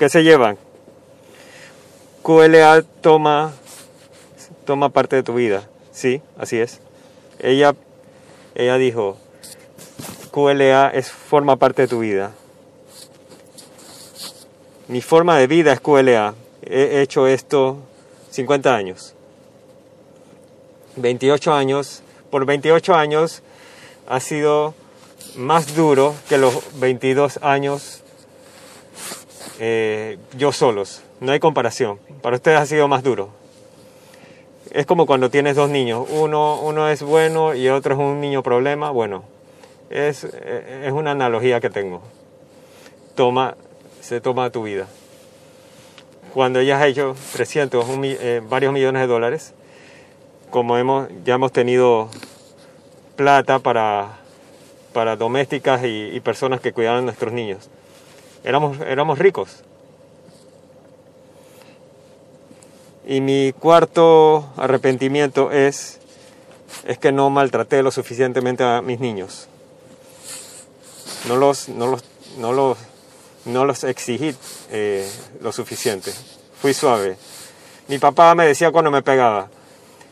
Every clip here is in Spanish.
¿Qué se llevan? QLA toma, toma parte de tu vida. Sí, así es. Ella, ella dijo, QLA es, forma parte de tu vida. Mi forma de vida es QLA. He hecho esto 50 años. 28 años. Por 28 años ha sido más duro que los 22 años eh, yo solos. No hay comparación. Para ustedes ha sido más duro. Es como cuando tienes dos niños. Uno, uno es bueno y otro es un niño problema. Bueno, es, es una analogía que tengo. Toma, se toma tu vida. Cuando ya has hecho 300, eh, varios millones de dólares, como hemos, ya hemos tenido plata para, para domésticas y, personas que cuidaban a nuestros niños. Éramos, éramos ricos. Y mi cuarto arrepentimiento es, es que no maltraté lo suficientemente a mis niños. No los, no los, no los, no los exigí eh, lo suficiente. Fui suave. Mi papá me decía cuando me pegaba,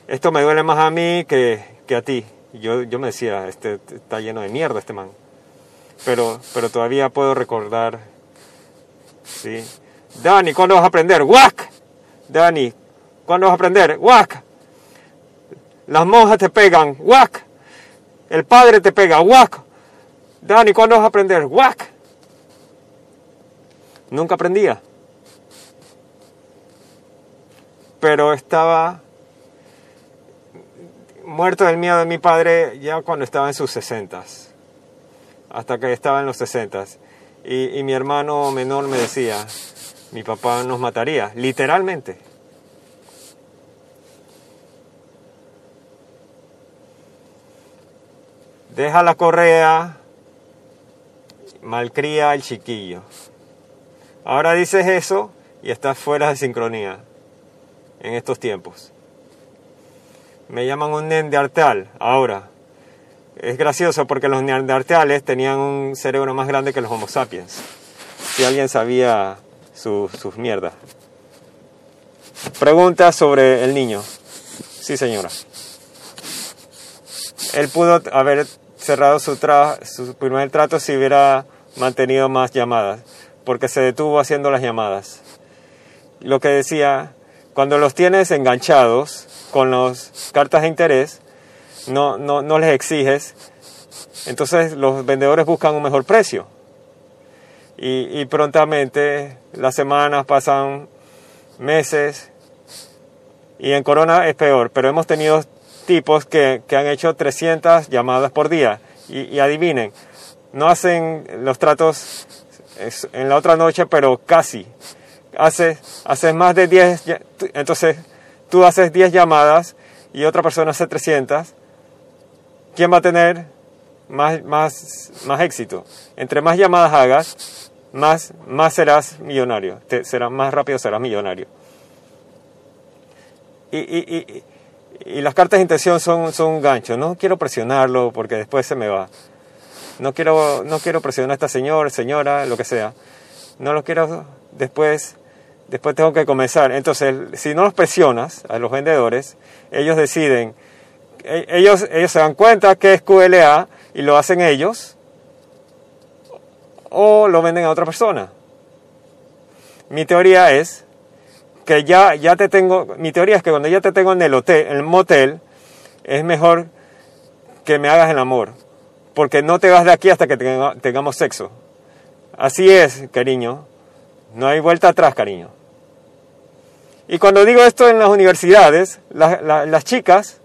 esto me duele más a mí que, que a ti. Yo, yo me decía, este está lleno de mierda este man. Pero, pero todavía puedo recordar, ¿sí? Dani, ¿cuándo vas a aprender? ¡Wack! Dani, ¿cuándo vas a aprender? ¡Wack! Las monjas te pegan, ¡wack! El padre te pega, ¡wack! Dani, ¿cuándo vas a aprender? ¡Wack! Nunca aprendía. Pero estaba muerto del miedo de mi padre ya cuando estaba en sus sesentas. Hasta que estaba en los sesentas. Y, mi hermano menor me decía, mi papá nos mataría, literalmente. Deja la correa, malcría al chiquillo. Ahora dices eso y estás fuera de sincronía en estos tiempos. Me llaman un neandertal ahora. Es gracioso porque los neandertales tenían un cerebro más grande que los homo sapiens. Si alguien sabía sus su mierdas. Pregunta sobre el niño. Sí, señora. Él pudo haber cerrado su, su primer trato si hubiera mantenido más llamadas, porque se detuvo haciendo las llamadas. Lo que decía, cuando los tienes enganchados con las cartas de interés, no, no, no les exiges, entonces los vendedores buscan un mejor precio. Y, y prontamente las semanas pasan meses y en Corona es peor, pero hemos tenido tipos que, que han hecho 300 llamadas por día y, adivinen, no hacen los tratos en la otra noche, pero casi. Haces, haces más de 10, entonces tú haces 10 llamadas y otra persona hace 300. ¿Quién va a tener más, más, más éxito? Entre más llamadas hagas, más, más serás millonario. Te, será, más rápido serás millonario. Y, y, y, y las cartas de intención son, son un gancho. No quiero presionarlo porque después se me va no quiero, no quiero presionar a esta señora, señora, lo que sea. No lo quiero después, después tengo que comenzar. Entonces, si no los presionas a los vendedores, ellos deciden, ellos, ellos se dan cuenta que es QLA y lo hacen ellos, o lo venden a otra persona. Mi teoría es que ya, ya te tengo, mi teoría es que cuando ya te tengo en el hotel, en el motel, es mejor que me hagas el amor porque no te vas de aquí hasta que tengamos sexo. Así es, cariño. No hay vuelta atrás, cariño. Y cuando digo esto en las universidades, las chicas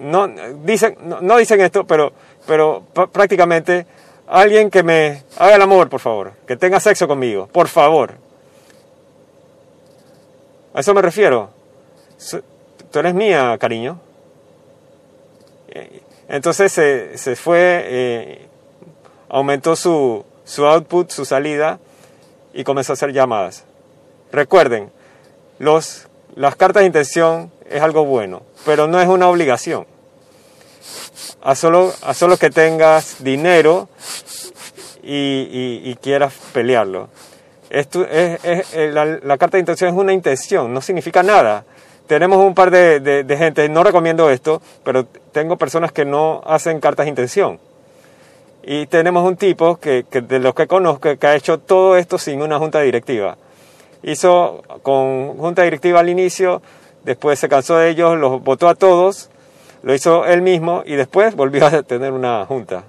no dicen, no, dicen esto, pero, pero prácticamente alguien que me haga el amor, por favor, que tenga sexo conmigo, por favor. A eso me refiero. Tú eres mía, cariño. Entonces se, se fue, eh, aumentó su, su output, su salida y comenzó a hacer llamadas. Recuerden, los, las cartas de intención es algo bueno, pero no es una obligación. A solo, a solo que tengas dinero y, y, y quieras pelearlo. Esto es, es- eh, la, la carta de intención es una intención, no significa nada. Tenemos un par de, de- de gente, no recomiendo esto, pero tengo personas que no hacen cartas de intención. Y tenemos un tipo que, que de los que conozco que ha hecho todo esto sin una junta directiva. Hizo con junta directiva al inicio, después se cansó de ellos, los votó a todos, lo hizo él mismo y después volvió a tener una junta.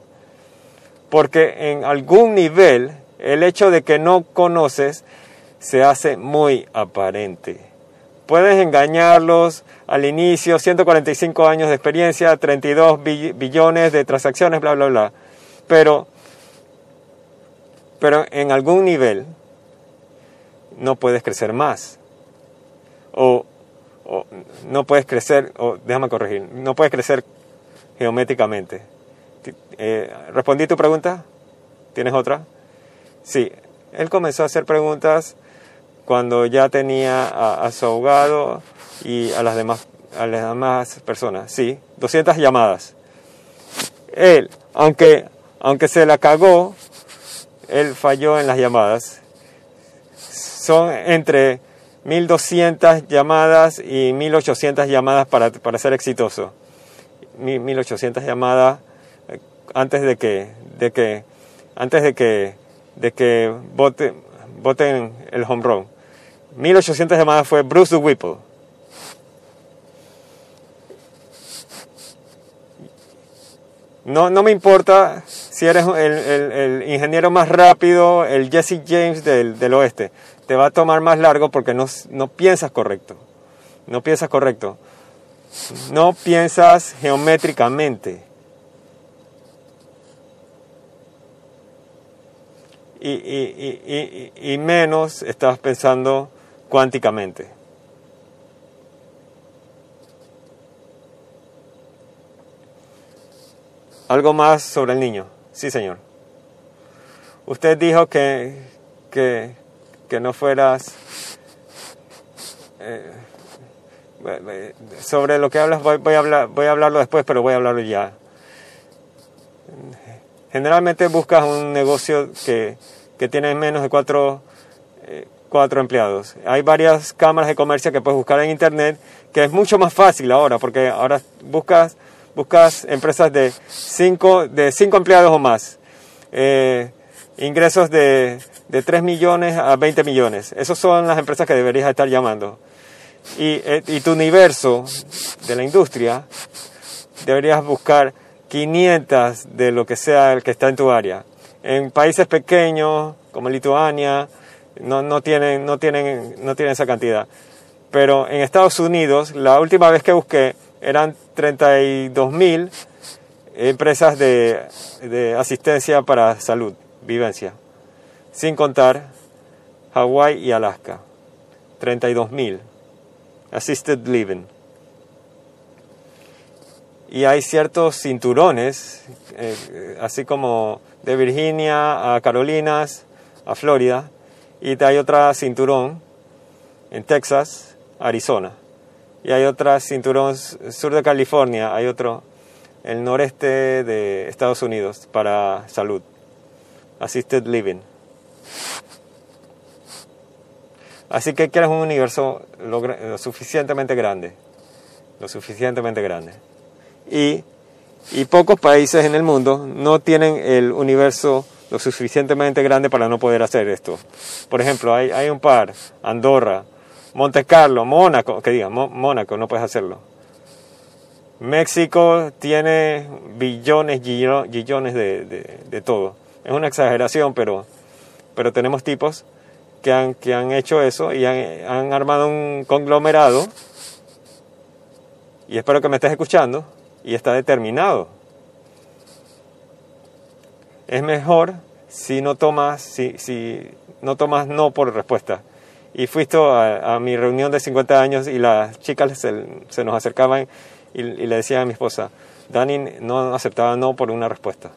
Porque en algún nivel el hecho de que no conoces se hace muy aparente. Puedes engañarlos al inicio, 145 años de experiencia, 32 bill- billones de transacciones, bla, bla, bla. Pero, pero en algún nivel no puedes crecer más. O, o no puedes crecer, o déjame corregir, no puedes crecer geométricamente. Eh, ¿Respondí tu pregunta? ¿Tienes otra? Sí, él comenzó a hacer preguntas cuando ya tenía a, a su abogado y a las demás a las demás personas. Sí, 200 llamadas. Él, aunque aunque se la cagó, él falló en las llamadas. Son entre 1200 llamadas y 1800 llamadas para, para ser exitoso. Mi- 1800 llamadas eh, antes de que de que antes de que de que vote, voten el home run. 1800 llamadas fue Bruce Whipple. No, no me importa si eres el, el- el ingeniero más rápido, el Jesse James del, del oeste. Te va a tomar más largo porque no, no piensas correcto. No piensas correcto. No piensas geométricamente. Y, y- menos estás pensando cuánticamente. Algo más sobre el niño. Sí, señor. Usted dijo que, que, que no fueras... eh, sobre lo que hablas voy, voy a hablar, voy a hablarlo después, pero voy a hablarlo ya. Generalmente buscas un negocio que, que tiene menos de cuatro, eh, cuatro empleados. Hay varias cámaras de comercio que puedes buscar en internet, que es mucho más fácil ahora, porque ahora buscas, buscas empresas de cinco, de cinco empleados o más. Eh, ingresos de, de 3 millones a 20 millones. Esas son las empresas que deberías estar llamando. Y, eh, y tu universo de la industria deberías buscar 500 de lo que sea el que está en tu área. En países pequeños como Lituania no, no, tienen, no, tienen, no tienen esa cantidad. Pero en Estados Unidos, la última vez que busqué, eran 32 mil empresas de, de asistencia para salud, vivencia, sin contar Hawái y Alaska. 32 mil. Assisted living. Y hay ciertos cinturones, eh, así como de Virginia a Carolinas, a Florida, y hay otra cinturón en Texas, Arizona. Y hay otra cinturón sur de California, hay otro el noreste de Estados Unidos para salud, assisted living. Así que quieres un universo lo, lo suficientemente grande, lo suficientemente grande. Y, y pocos países en el mundo no tienen el universo lo suficientemente grande para no poder hacer esto. Por ejemplo, hay, hay un par, Andorra, Monte Carlo, Mónaco, que diga, Mo- Mónaco, no puedes hacerlo. México tiene billones, gillo- billones de, de- de todo. Es una exageración, pero, pero tenemos tipos que han, que han hecho eso y han, han armado un conglomerado. Y espero que me estés escuchando. Y está determinado. Es mejor si no tomas, si, si no tomas no por respuesta. Y fuiste a, a mi reunión de 50 años y las chicas se, se nos acercaban y, y le decían a mi esposa, Dani no aceptaba no por una respuesta.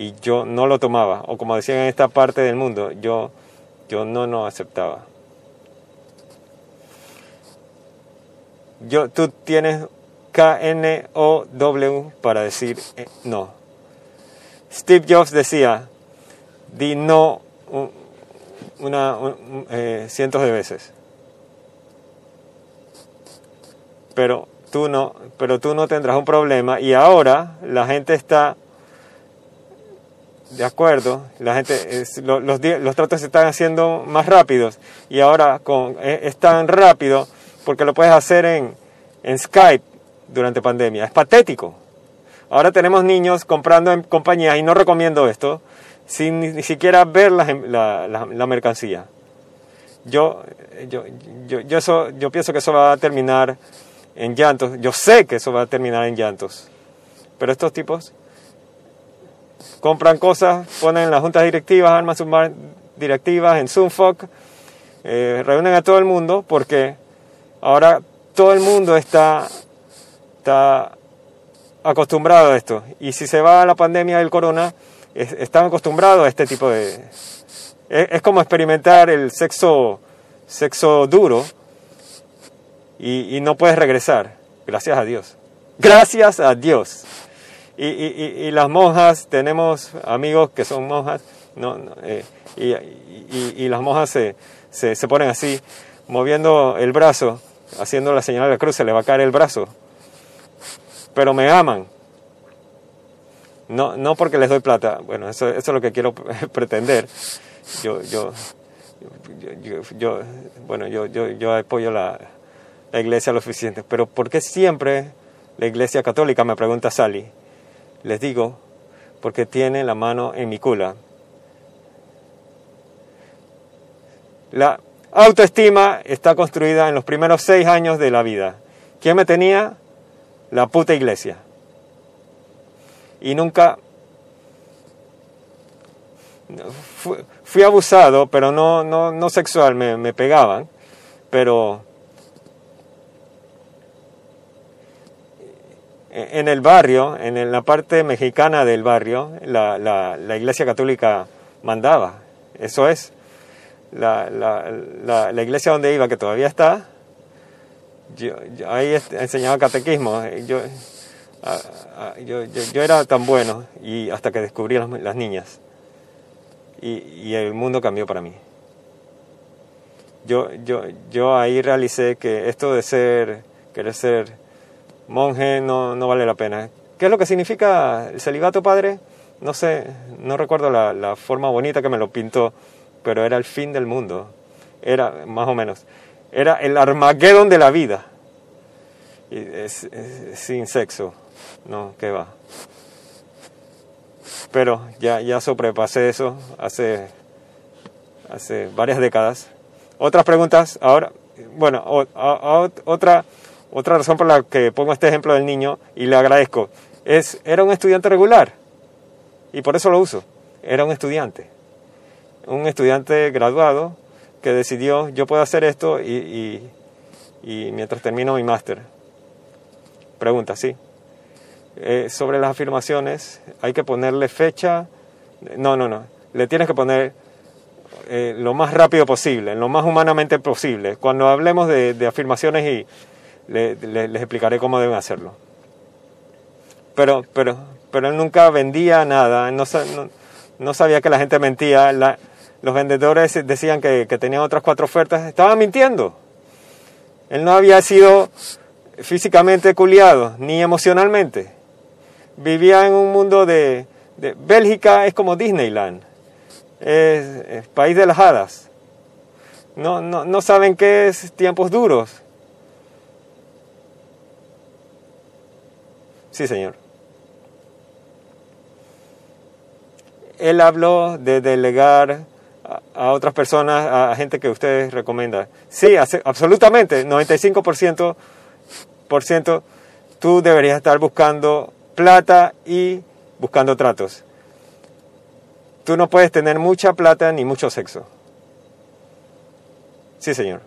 Y yo no lo tomaba. O como decían en esta parte del mundo, yo, yo no no aceptaba. Yo, tú tienes K-N-O-W para decir eh, no. Steve Jobs decía, di no un- una, un- eh, cientos de veces. Pero tú no, pero tú no tendrás un problema y ahora la gente está de acuerdo, la gente es- lo- los, tratos se están haciendo más rápidos y ahora con, es, es tan rápido porque lo puedes hacer en, en Skype durante pandemia. Es patético. Ahora tenemos niños comprando en compañías y no recomiendo esto sin ni, siquiera ver las em- la, la- la mercancía. Yo, yo, yo, yo, eso, yo pienso que eso va a terminar en llantos. Yo sé que eso va a terminar en llantos. Pero estos tipos compran cosas, ponen las juntas directivas, arman sus directivas en Zoomfoc, eh, reúnen a todo el mundo porque ahora todo el mundo está, está acostumbrado a esto. Y si se va a la pandemia del corona, es- están acostumbrados a este tipo de... Es, es como experimentar el sexo, sexo duro y no puedes regresar. Gracias a Dios. Gracias a Dios. Y, y- y- las monjas, tenemos amigos que son monjas, no, no, eh, y, y- las monjas se, se, ponen así, moviendo el brazo, haciendo la señal de la cruz, se le va a caer el brazo. Pero me aman. No, no porque les doy plata, bueno, eso, eso es lo que quiero pretender. Yo, yo, yo, yo- yo- bueno, yo, yo, yo apoyo la, la iglesia lo suficiente, pero ¿por qué siempre la iglesia católica me pregunta Sally? Les digo, porque tiene la mano en mi cula. La autoestima está construida en los primeros seis años de la vida. ¿Quién me tenía? La puta iglesia. Y nunca fui, abusado, pero no, no, no sexual, me pegaban, pero en el barrio, en la parte mexicana del barrio, la, iglesia católica mandaba. Eso es. La, iglesia donde iba, que todavía está, yo, ahí enseñaba catequismo. Yo, yo, yo, era tan bueno y hasta que descubrí las, las niñas. Y, y el mundo cambió para mí. Yo, yo, yo ahí realicé que esto de ser, querer ser monje no, no vale la pena. ¿Qué es lo que significa el celibato, padre? No sé, no recuerdo la, la forma bonita que me lo pintó, pero era el fin del mundo. Era, más o menos, era el Armagedón de la vida. Y es- sin sexo, no, ¿qué va? Pero ya, ya sobrepasé eso hace, hace varias décadas. Otras preguntas, ahora, bueno, o- otra, otra razón por la que pongo este ejemplo del niño y le agradezco, es, era un estudiante regular y por eso lo uso, era un estudiante, un estudiante graduado que decidió, yo puedo hacer esto y, y, mientras termino mi máster. Pregunta, sí. Eh, sobre las afirmaciones, hay que ponerle fecha. No, no, no. Le tienes que poner eh, lo más rápido posible, lo más humanamente posible. Cuando hablemos de, de afirmaciones y le- le- les explicaré cómo deben hacerlo. Pero, pero, pero él nunca vendía nada, no, sa- no, no sabía que la gente mentía. La- los vendedores decían que, que tenían otras cuatro ofertas, estaban mintiendo. Él no había sido físicamente culiado, ni emocionalmente. Vivía en un mundo de, Bélgica es como Disneyland, es país de las hadas. No, no, no saben qué es tiempos duros. Sí, señor. Él habló de delegar a, otras personas, a, a gente que ustedes recomiendan. Sí, hace- absolutamente, 95% por ciento, tú deberías estar buscando plata y buscando tratos. Tú no puedes tener mucha plata ni mucho sexo. Sí, señor.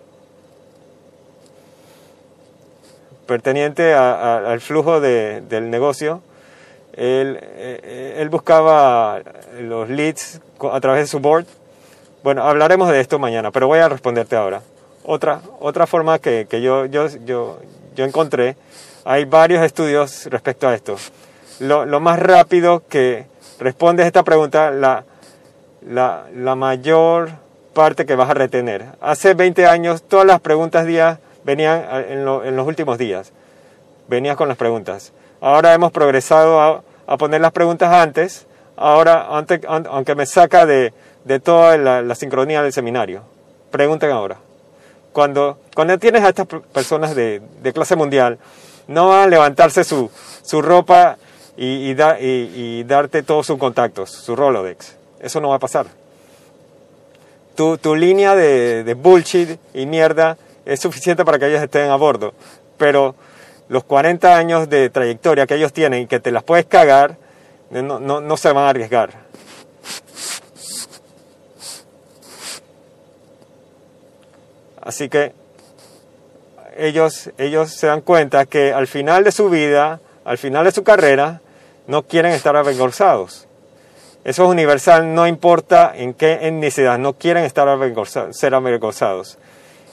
Perteniente a- a- al flujo de- del negocio, él, eh, él buscaba los leads a través de su board. Bueno, hablaremos de esto mañana, pero voy a responderte ahora. Otra, otra forma que, que yo, yo, yo, yo encontré, hay varios estudios respecto a esto. Lo, lo más rápido que respondes esta pregunta, la, la, la mayor parte que vas a retener. Hace 20 años todas las preguntas días venían en, los últimos días. Venías con las preguntas. Ahora hemos progresado a, poner las preguntas antes, ahora, aunque me saca de, toda la, sincronía del seminario. Pregunten ahora. Cuando, cuando tienes a estas personas de, clase mundial, no van a levantarse su, su ropa y, y, darte todos sus contactos, su Rolodex. Eso no va a pasar. Tu, tu línea de, de, bullshit y mierda es suficiente para que ellos estén a bordo. Pero los 40 años de trayectoria que ellos tienen y que te las puedes cagar, no, no, se van a arriesgar. Así que ellos, ellos se dan cuenta que al final de su vida, al final de su carrera, no quieren estar avergonzados. Eso es universal, no importa en qué etnicidad, no quieren estar ser avergonzados.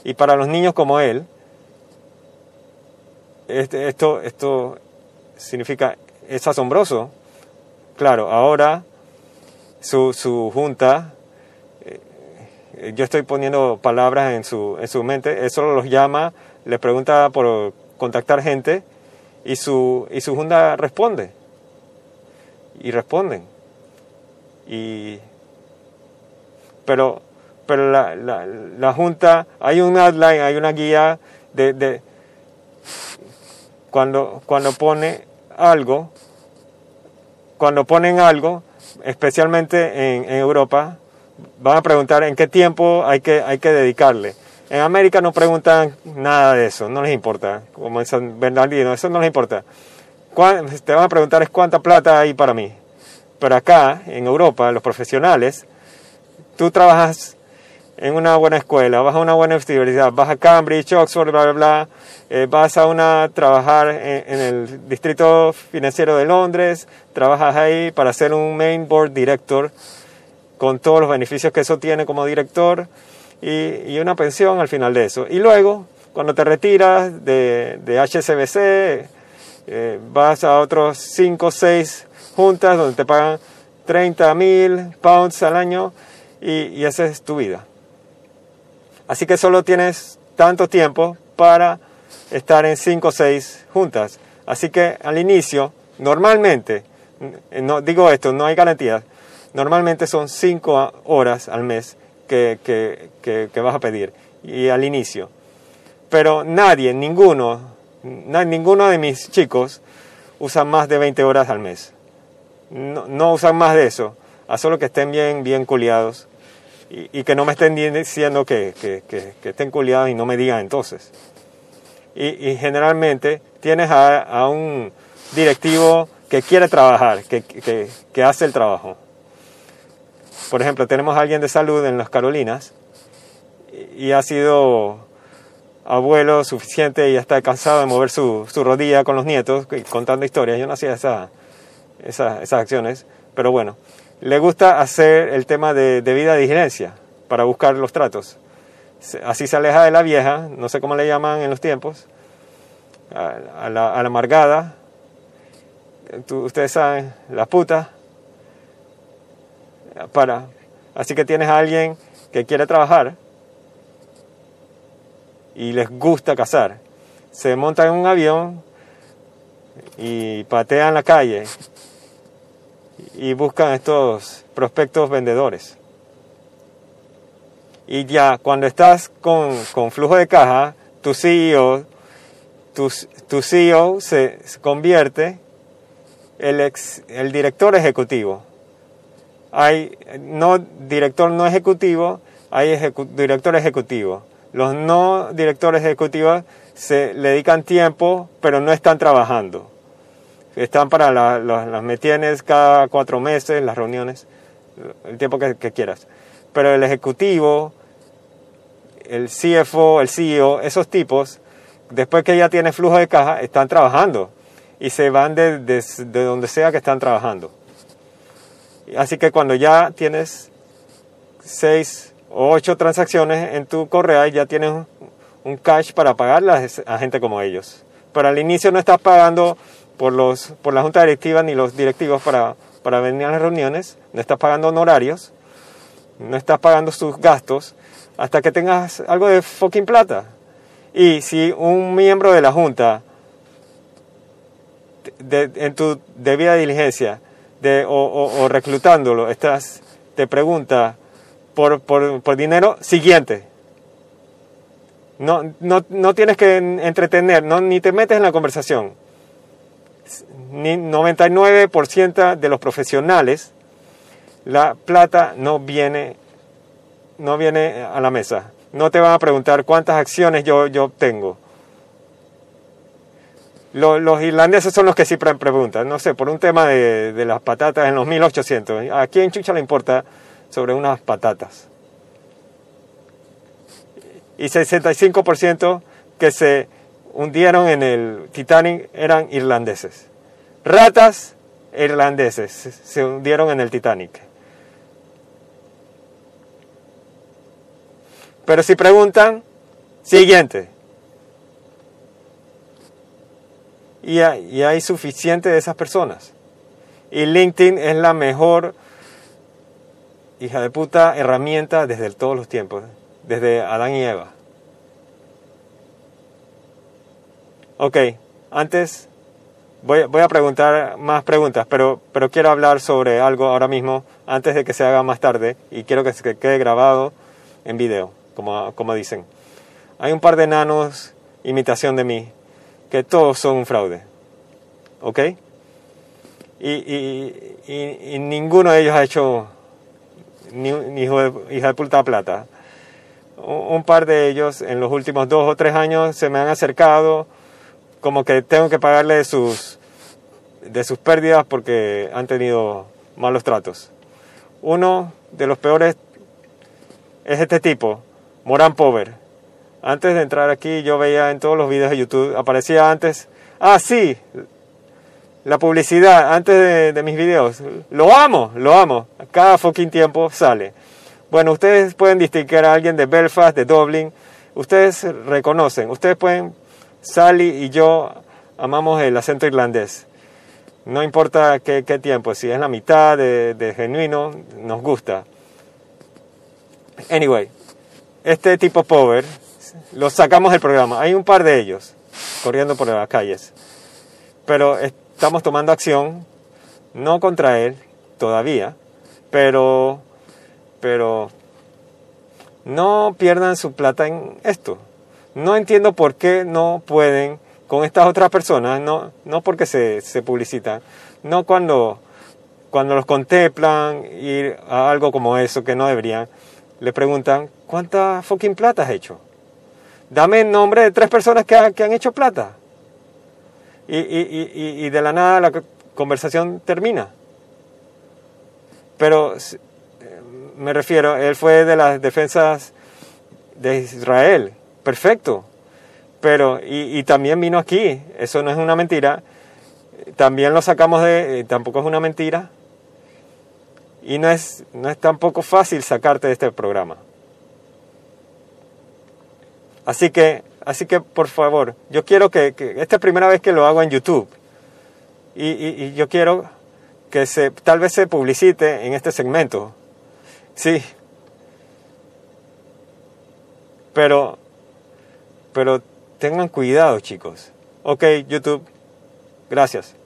Y para los niños como él, este, esto, esto significa, es asombroso. Claro, ahora su, su junta, eh, yo estoy poniendo palabras en su, en su mente, eso los llama, le pregunta por contactar gente y su, y su junta responde. Y responden. Y, pero pero la, la, la, Junta, hay un outline, hay una guía de, de cuando, cuando pone algo, cuando ponen algo, especialmente en, en, Europa, van a preguntar en qué tiempo hay que, hay que dedicarle. En América no preguntan nada de eso, no les importa, como en San Bernardino, eso no les importa. Te van a preguntar es cuánta plata hay para mí. Pero acá, en Europa, los profesionales, tú trabajas en una buena escuela, vas a una buena universidad, vas a Cambridge, Oxford, bla, bla, bla, eh, vas a una, trabajar en, el distrito financiero de Londres, trabajas ahí para ser un main board director, con todos los beneficios que eso tiene como director, y, y una pensión al final de eso. Y luego, cuando te retiras de, de HSBC, eh, vas a otros 5 o 6 juntas donde te pagan 30 mil pounds al año y, y esa es tu vida. Así que solo tienes tanto tiempo para estar en cinco o seis juntas. Así que al inicio, normalmente, no digo esto, no hay garantías, normalmente son cinco horas al mes que, que, vas a pedir y al inicio. Pero nadie, ninguno, ninguno de mis chicos usa más de 20 horas al mes. No, no usan más de eso, a solo que estén bien, bien culiados y, que no me estén diciendo que, que, que, estén culiados y no me digan entonces. Y, y generalmente tienes a, a, un directivo que quiere trabajar, que, que, hace el trabajo. Por ejemplo, tenemos a alguien de salud en las Carolinas y, ha sido abuelo suficiente y ya está cansado de mover su, su rodilla con los nietos contando historias. Yo no hacía esa, esa, esas acciones, pero bueno, le gusta hacer el tema de, de vida de para buscar los tratos. Así se aleja de la vieja, no sé cómo le llaman en los tiempos, a, la, amargada. ustedes saben, la puta. Para, así que tienes a alguien que quiere trabajar y les gusta cazar. Se montan en un avión y patean la calle y buscan estos prospectos vendedores. Y ya cuando estás con, con flujo de caja, tu CEO, tu, tu CEO se, convierte el, ex, el director ejecutivo. Hay no director no ejecutivo, hay director ejecutivo. Los no directores ejecutivos se le dedican tiempo, pero no están trabajando están para las metienes cada cuatro meses, las reuniones, el tiempo que, quieras. Pero el ejecutivo, el CFO, el CEO, esos tipos, después que ya tiene flujo de caja, están trabajando y se van de, de, donde sea que están trabajando. Así que cuando ya tienes seis o ocho transacciones en tu correo, ya tienes un cash para pagarlas a gente como ellos. Pero al inicio no estás pagando por, los, por la junta directiva ni los directivos para, para venir a las reuniones, no estás pagando honorarios no estás pagando sus gastos hasta que tengas algo de fucking plata. Y si un miembro de la Junta, en tu debida diligencia, de, o, reclutándolo, estás, te pregunta por, por, dinero, siguiente. No, no, no, tienes que entretener, no, ni te metes en la conversación. Ni 99% de los profesionales, la plata no viene, no viene a la mesa. No te van a preguntar cuántas acciones yo, yo obtengo. Los, irlandeses son los que siempre preguntan, no sé, por un tema de, de las patatas en los 1800. ¿A quién chucha le importa sobre unas patatas? Y 65% que se hundieron en el Titanic eran irlandeses. Ratas irlandeses se hundieron en el Titanic. Pero si preguntan, siguiente. Y hay, hay suficiente de esas personas. Y LinkedIn es la mejor, hija de puta, herramienta desde todos los tiempos, desde Adán y Eva. Ok, antes voy, voy, a preguntar más preguntas, pero, pero quiero hablar sobre algo ahora mismo, antes de que se haga más tarde, y quiero que se quede grabado en video como, dicen. Hay un par de enanos, imitación de mí, que todos son un fraude. ¿Ok? Y, ninguno de ellos ha hecho ni, ni hijo de, hija de puta plata. Un, par de ellos en los últimos dos o tres años se me han acercado como que tengo que pagarle sus, de sus pérdidas porque han tenido malos tratos. Uno de los peores es este tipo, Moran Pover. Antes de entrar aquí yo veía en todos los videos de YouTube, aparecía antes, ah sí, la publicidad antes de, mis videos. Lo amo, lo amo. Cada fucking tiempo sale. Bueno, ustedes pueden distinguir a alguien de Belfast, de Dublin. Ustedes reconocen. Ustedes pueden, Sally y yo amamos el acento irlandés. No importa qué, tiempo, si es la mitad de, de genuino, nos gusta. Anyway, este tipo Power, los sacamos del programa. Hay un par de ellos corriendo por las calles. Pero estamos tomando acción, no contra él todavía, pero, pero no pierdan su plata en esto. No entiendo por qué no pueden con estas otras personas, no, no porque se, se publicitan, no cuando, cuando los contemplan ir a algo como eso que no deberían, le preguntan, ¿cuánta fucking plata has hecho? Dame el nombre de tres personas que, han hecho plata. Y, de la nada la conversación termina. Pero me refiero, él fue de las defensas de Israel. Perfecto. Pero, y, también vino aquí. Eso no es una mentira. También lo sacamos de, eh, tampoco es una mentira. Y no es, no es tampoco fácil sacarte de este programa. Así que, así que por favor, yo quiero que, esta es primera vez que lo hago en YouTube. Y, yo quiero que se, tal vez se publicite en este segmento. Sí. Pero, pero tengan cuidado chicos. Ok, YouTube. Gracias.